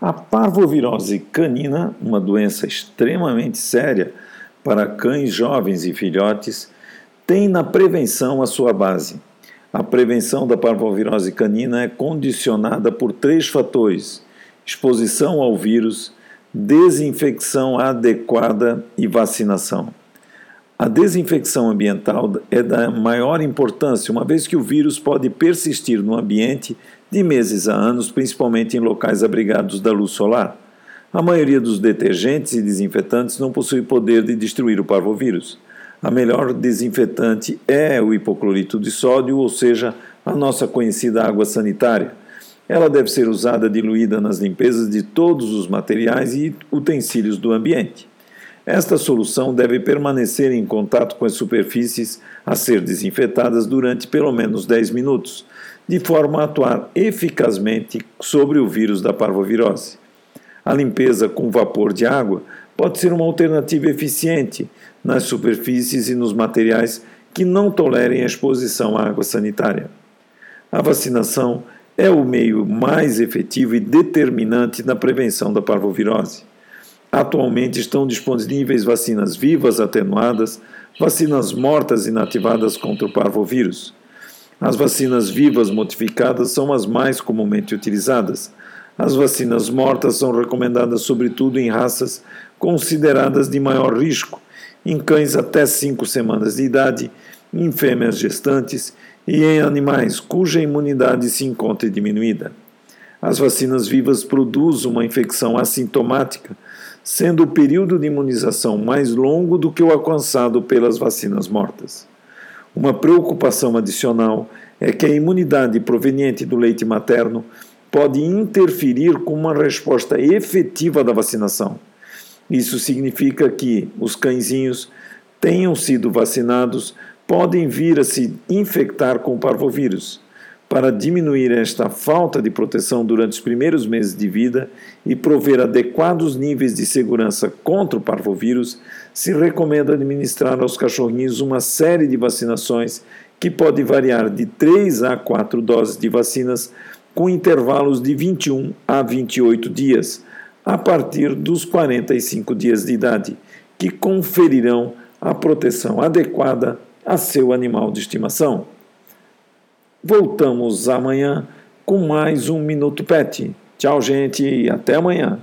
A parvovirose canina, uma doença extremamente séria para cães jovens e filhotes, tem na prevenção a sua base. A prevenção da parvovirose canina é condicionada por três fatores: exposição ao vírus, desinfecção adequada e vacinação. A desinfecção ambiental é da maior importância, uma vez que o vírus pode persistir no ambiente de meses a anos, principalmente em locais abrigados da luz solar. A maioria dos detergentes e desinfetantes não possui poder de destruir o parvovírus. A melhor desinfetante é o hipoclorito de sódio, ou seja, a nossa conhecida água sanitária. Ela deve ser usada diluída nas limpezas de todos os materiais e utensílios do ambiente. Esta solução deve permanecer em contato com as superfícies a ser desinfetadas durante pelo menos 10 minutos, de forma a atuar eficazmente sobre o vírus da parvovirose. A limpeza com vapor de água pode ser uma alternativa eficiente nas superfícies e nos materiais que não tolerem a exposição à água sanitária. A vacinação é o meio mais efetivo e determinante na prevenção da parvovirose. Atualmente estão disponíveis vacinas vivas atenuadas, vacinas mortas inativadas contra o parvovírus. As vacinas vivas modificadas são as mais comumente utilizadas. As vacinas mortas são recomendadas sobretudo em raças consideradas de maior risco, em cães até 5 semanas de idade, em fêmeas gestantes e em animais cuja imunidade se encontra diminuída. As vacinas vivas produzem uma infecção assintomática, sendo o período de imunização mais longo do que o alcançado pelas vacinas mortas. Uma preocupação adicional é que a imunidade proveniente do leite materno pode interferir com uma resposta efetiva da vacinação. Isso significa que os cãezinhos tenham sido vacinados podem vir a se infectar com o parvovírus. Para diminuir esta falta de proteção durante os primeiros meses de vida e prover adequados níveis de segurança contra o parvovírus, se recomenda administrar aos cachorrinhos uma série de vacinações que pode variar de 3 a 4 doses de vacinas com intervalos de 21 a 28 dias, a partir dos 45 dias de idade, que conferirão a proteção adequada a seu animal de estimação. Voltamos amanhã com mais um Minuto Pet. Tchau, gente, até amanhã.